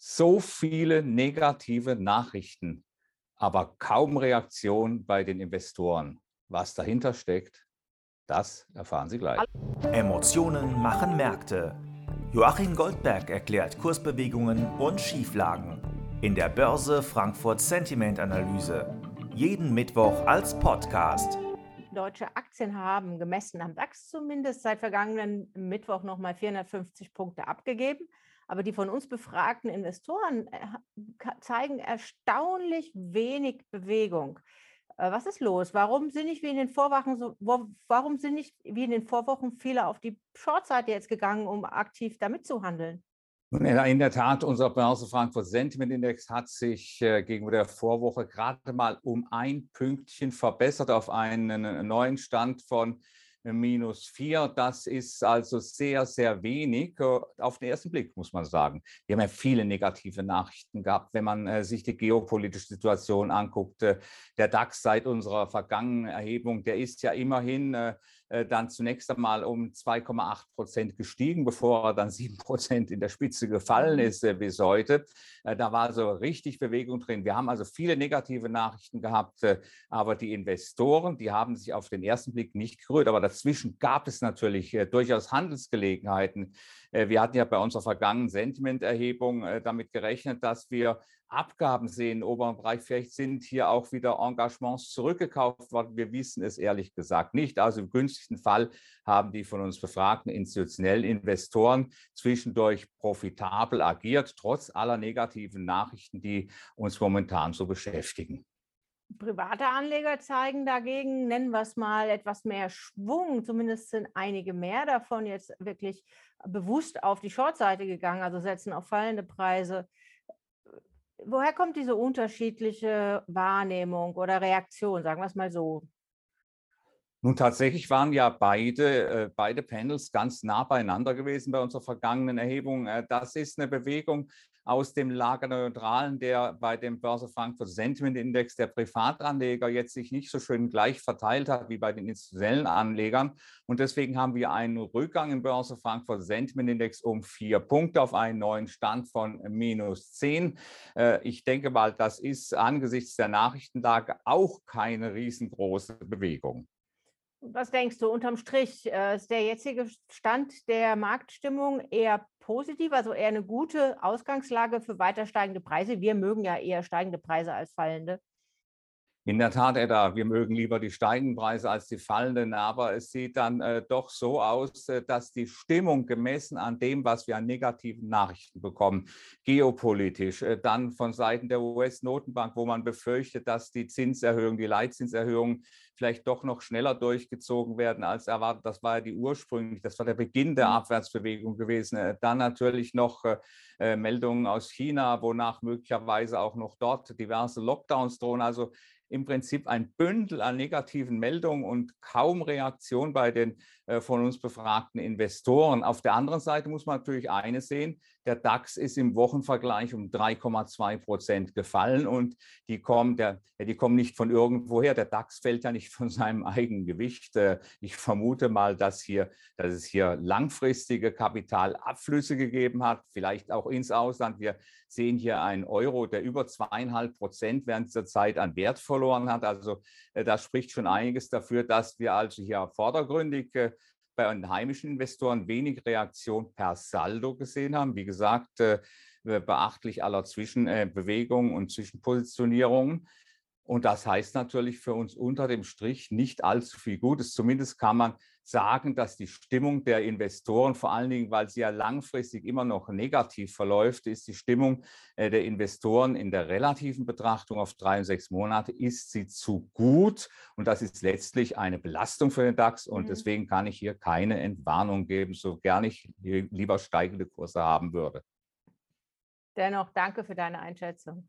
So viele negative Nachrichten, aber kaum Reaktion bei den Investoren. Was dahinter steckt, das erfahren Sie gleich. Emotionen machen Märkte. Joachim Goldberg erklärt Kursbewegungen und Schieflagen in der Börse Frankfurt Sentiment Analyse. Jeden Mittwoch als Podcast. Deutsche Aktien haben gemessen am DAX zumindest seit vergangenen Mittwoch nochmal 450 Punkte abgegeben. Aber die von uns befragten Investoren äh, zeigen erstaunlich wenig Bewegung. Äh, was ist los? Warum sind nicht wie in den Vorwochen so, warum sind nicht wie in den Vorwochen viele auf die Shortseite jetzt gegangen, um aktiv damit zu handeln? In der Tat, unser Börse Frankfurt Sentiment Index hat sich äh, gegenüber der Vorwoche gerade mal um ein Pünktchen verbessert auf einen neuen Stand von minus 4. Das ist also sehr, sehr wenig äh, auf den ersten Blick, muss man sagen. Wir haben ja viele negative Nachrichten gehabt, wenn man äh, sich die geopolitische Situation anguckt. Äh, der DAX seit unserer vergangenen Erhebung, der ist ja immerhin dann zunächst einmal um 2,8 Prozent gestiegen, bevor er dann 7 Prozent in der Spitze gefallen mhm. ist äh, bis heute. Äh, da war so richtig Bewegung drin. Wir haben also viele negative Nachrichten gehabt, aber die Investoren, die haben sich auf den ersten Blick nicht gerührt. Aber dazwischen gab es natürlich durchaus Handelsgelegenheiten. Wir hatten ja bei unserer vergangenen Sentimenterhebung damit gerechnet, dass wir Abgaben sehen im oberen Bereich. Vielleicht sind hier auch wieder Engagements zurückgekauft worden. Wir wissen es ehrlich gesagt nicht. Also im günstigsten Fall haben die von uns befragten institutionellen Investoren zwischendurch profitabel agiert, trotz aller negativen Nachrichten, die uns momentan so beschäftigen. Private Anleger zeigen dagegen, nennen wir es mal, etwas mehr Schwung. Zumindest sind einige mehr davon jetzt wirklich bewusst auf die Shortseite gegangen, also setzen auf fallende Preise woher kommt diese unterschiedliche Wahrnehmung oder Reaktion, sagen wir es mal so? Nun, tatsächlich waren ja beide, äh, beide Panels ganz nah beieinander gewesen bei unserer vergangenen Erhebung. Äh, das ist eine Bewegung, aus dem Lager Neutralen, der bei dem Börse Frankfurt Sentiment Index der Privatanleger jetzt sich nicht so schön gleich verteilt hat wie bei den institutionellen Anlegern. Und deswegen haben wir einen Rückgang im Börse Frankfurt Sentiment Index um vier Punkte auf einen neuen Stand von minus zehn. Äh, ich denke mal, das ist angesichts der Nachrichtenlage auch keine riesengroße Bewegung. Was denkst du unterm Strich? Äh, ist der jetzige Stand der Marktstimmung eher positiv, also eher eine gute Ausgangslage für weiter steigende Preise? Wir mögen ja eher steigende Preise als fallende. In der Tat, Edda, wir mögen lieber die steigenden Preise als die fallenden, aber es sieht dann äh, doch so aus, äh, dass die Stimmung gemessen an dem, was wir an negativen Nachrichten bekommen, geopolitisch, äh, dann von Seiten der US-Notenbank, wo man befürchtet, dass die Zinserhöhung, die Leitzinserhöhung vielleicht doch noch schneller durchgezogen werden als erwartet. Das war ja die ursprünglich, das war der Beginn der mhm. Abwärtsbewegung gewesen. Äh, dann natürlich noch äh, äh, Meldungen aus China, wonach möglicherweise auch noch dort diverse Lockdowns drohen. Also im Prinzip ein Bündel an negativen Meldungen und kaum Reaktion bei den äh, von uns befragten Investoren. Auf der anderen Seite muss man natürlich eines sehen, der DAX ist im Wochenvergleich um 3,2 Prozent gefallen und die kommen, der, die kommen nicht von irgendwoher. Der DAX fällt ja nicht von seinem eigenen Gewicht. Äh, ich vermute mal, dass, hier, dass es hier langfristige Kapitalabflüsse gegeben hat, vielleicht auch ins Ausland. Wir sehen hier einen Euro, der über zweieinhalb Prozent während dieser Zeit an Wert verloren hat. Also äh, das spricht schon einiges dafür, dass wir also hier vordergründig bei den heimischen Investoren wenig Reaktion per Saldo gesehen haben. Wie gesagt, äh, beachtlich aller Zwischenbewegungen und Zwischenpositionierungen. Und das heißt natürlich für uns unter dem Strich nicht allzu viel Gutes. Zumindest kann man sagen, dass die Stimmung der Investoren, vor allen Dingen, weil sie ja langfristig immer noch negativ verläuft, ist die Stimmung äh, der Investoren in der relativen Betrachtung auf drei und sechs Monate, ist sie zu gut. Und das ist letztlich eine Belastung für den DAX. Und mhm. deswegen kann ich hier keine Entwarnung geben, so gern ich lieber steigende Kurse haben würde. Dennoch danke für deine Einschätzung.